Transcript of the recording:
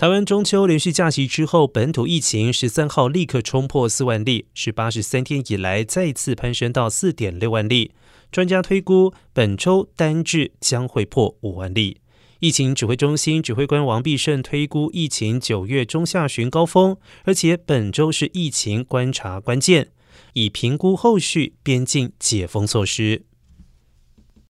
台湾中秋连续假期之后，本土疫情十三号立刻冲破四万例，是八十三天以来再次攀升到四点六万例。专家推估，本周单日将会破五万例。疫情指挥中心指挥官王必胜推估，疫情九月中下旬高峰，而且本周是疫情观察关键，以评估后续边境解封措施。